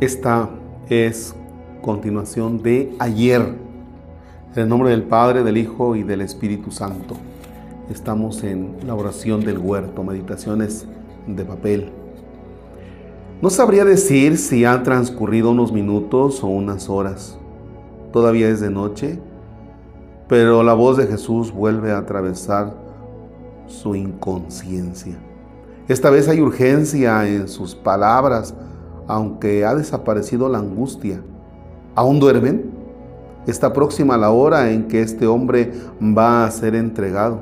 Esta es continuación de ayer. En el nombre del Padre, del Hijo y del Espíritu Santo. Estamos en la oración del huerto, meditaciones de papel. No sabría decir si han transcurrido unos minutos o unas horas. Todavía es de noche, pero la voz de Jesús vuelve a atravesar su inconsciencia. Esta vez hay urgencia en sus palabras, aunque ha desaparecido la angustia. ¿Aún duermen? Está próxima la hora en que este hombre va a ser entregado.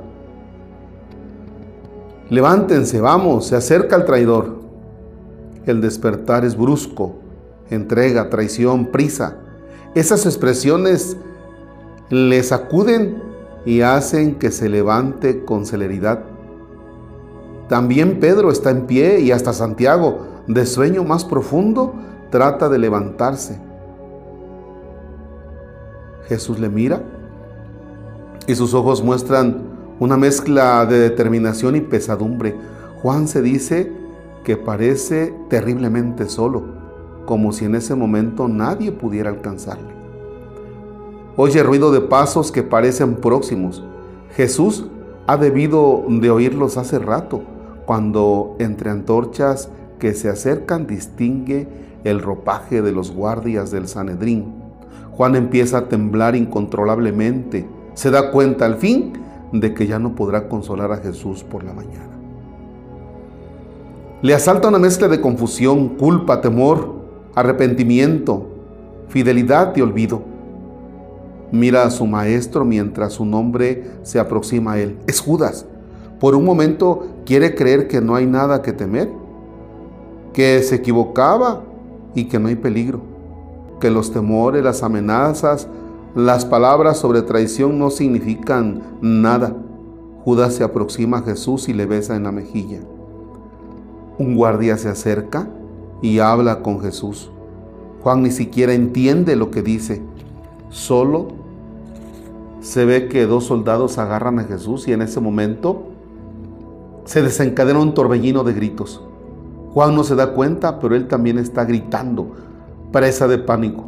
Levántense, vamos, se acerca el traidor. El despertar es brusco, entrega, traición, prisa. Esas expresiones le sacuden y hacen que se levante con celeridad. También Pedro está en pie y hasta Santiago, de sueño más profundo, trata de levantarse. Jesús le mira y sus ojos muestran una mezcla de determinación y pesadumbre. Juan se dice que parece terriblemente solo, como si en ese momento nadie pudiera alcanzarle. Oye ruido de pasos que parecen próximos. Jesús ha debido de oírlos hace rato cuando entre antorchas que se acercan distingue el ropaje de los guardias del Sanedrín. Juan empieza a temblar incontrolablemente. Se da cuenta al fin de que ya no podrá consolar a Jesús por la mañana. Le asalta una mezcla de confusión, culpa, temor, arrepentimiento, fidelidad y olvido. Mira a su maestro mientras su nombre se aproxima a él. Es Judas por un momento quiere creer que no hay nada que temer, que se equivocaba y que no hay peligro, que los temores, las amenazas, las palabras sobre traición no significan nada. Judas se aproxima a Jesús y le besa en la mejilla. Un guardia se acerca y habla con Jesús. Juan ni siquiera entiende lo que dice, solo se ve que dos soldados agarran a Jesús y en ese momento se desencadena un torbellino de gritos. Juan no se da cuenta, pero él también está gritando, presa de pánico.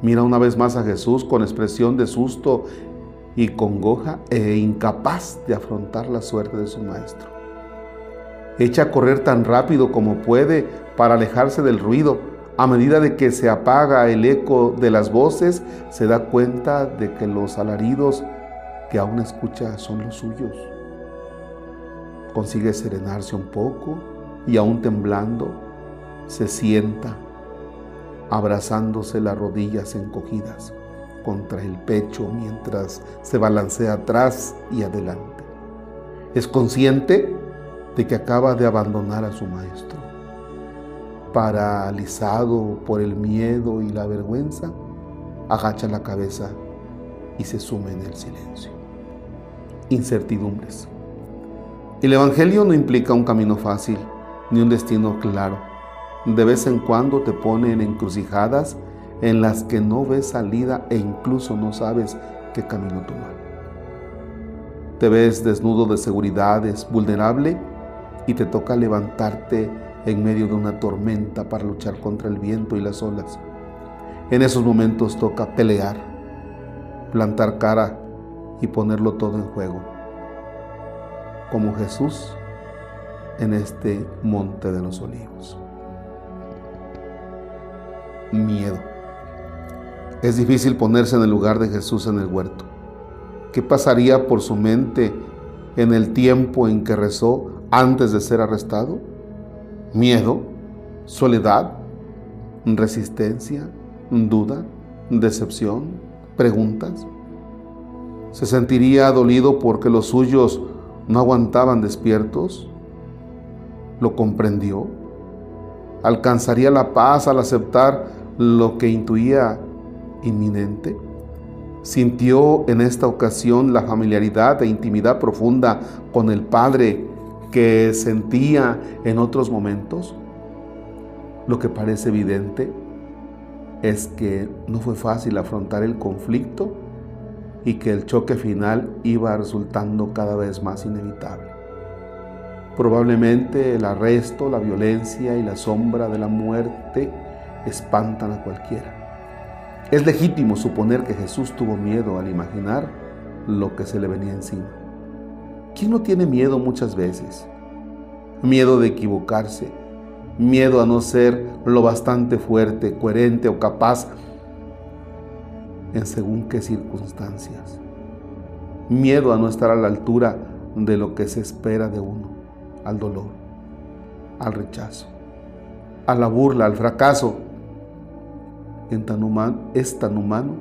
Mira una vez más a Jesús con expresión de susto y congoja e incapaz de afrontar la suerte de su maestro. Echa a correr tan rápido como puede para alejarse del ruido. A medida de que se apaga el eco de las voces, se da cuenta de que los alaridos que aún escucha son los suyos consigue serenarse un poco y aún temblando, se sienta abrazándose las rodillas encogidas contra el pecho mientras se balancea atrás y adelante. Es consciente de que acaba de abandonar a su maestro. Paralizado por el miedo y la vergüenza, agacha la cabeza y se sume en el silencio. Incertidumbres. El Evangelio no implica un camino fácil ni un destino claro. De vez en cuando te pone en encrucijadas en las que no ves salida e incluso no sabes qué camino tomar. Te ves desnudo de seguridades, vulnerable y te toca levantarte en medio de una tormenta para luchar contra el viento y las olas. En esos momentos toca pelear, plantar cara y ponerlo todo en juego como Jesús en este monte de los olivos. Miedo. Es difícil ponerse en el lugar de Jesús en el huerto. ¿Qué pasaría por su mente en el tiempo en que rezó antes de ser arrestado? Miedo, soledad, resistencia, duda, decepción, preguntas. Se sentiría dolido porque los suyos no aguantaban despiertos, lo comprendió, alcanzaría la paz al aceptar lo que intuía inminente. Sintió en esta ocasión la familiaridad e intimidad profunda con el Padre que sentía en otros momentos. Lo que parece evidente es que no fue fácil afrontar el conflicto y que el choque final iba resultando cada vez más inevitable. Probablemente el arresto, la violencia y la sombra de la muerte espantan a cualquiera. Es legítimo suponer que Jesús tuvo miedo al imaginar lo que se le venía encima. ¿Quién no tiene miedo muchas veces? Miedo de equivocarse, miedo a no ser lo bastante fuerte, coherente o capaz en según qué circunstancias. Miedo a no estar a la altura de lo que se espera de uno, al dolor, al rechazo, a la burla, al fracaso. Es tan humano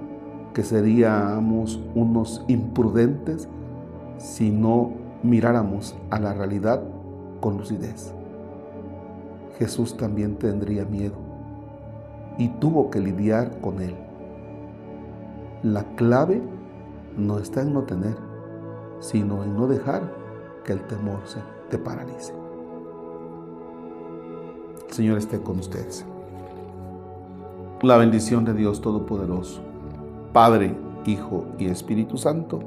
que seríamos unos imprudentes si no miráramos a la realidad con lucidez. Jesús también tendría miedo y tuvo que lidiar con él. La clave no está en no tener, sino en no dejar que el temor se te paralice. El Señor esté con ustedes. La bendición de Dios Todopoderoso, Padre, Hijo y Espíritu Santo,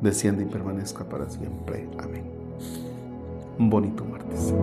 desciende y permanezca para siempre. Amén. Un bonito martes.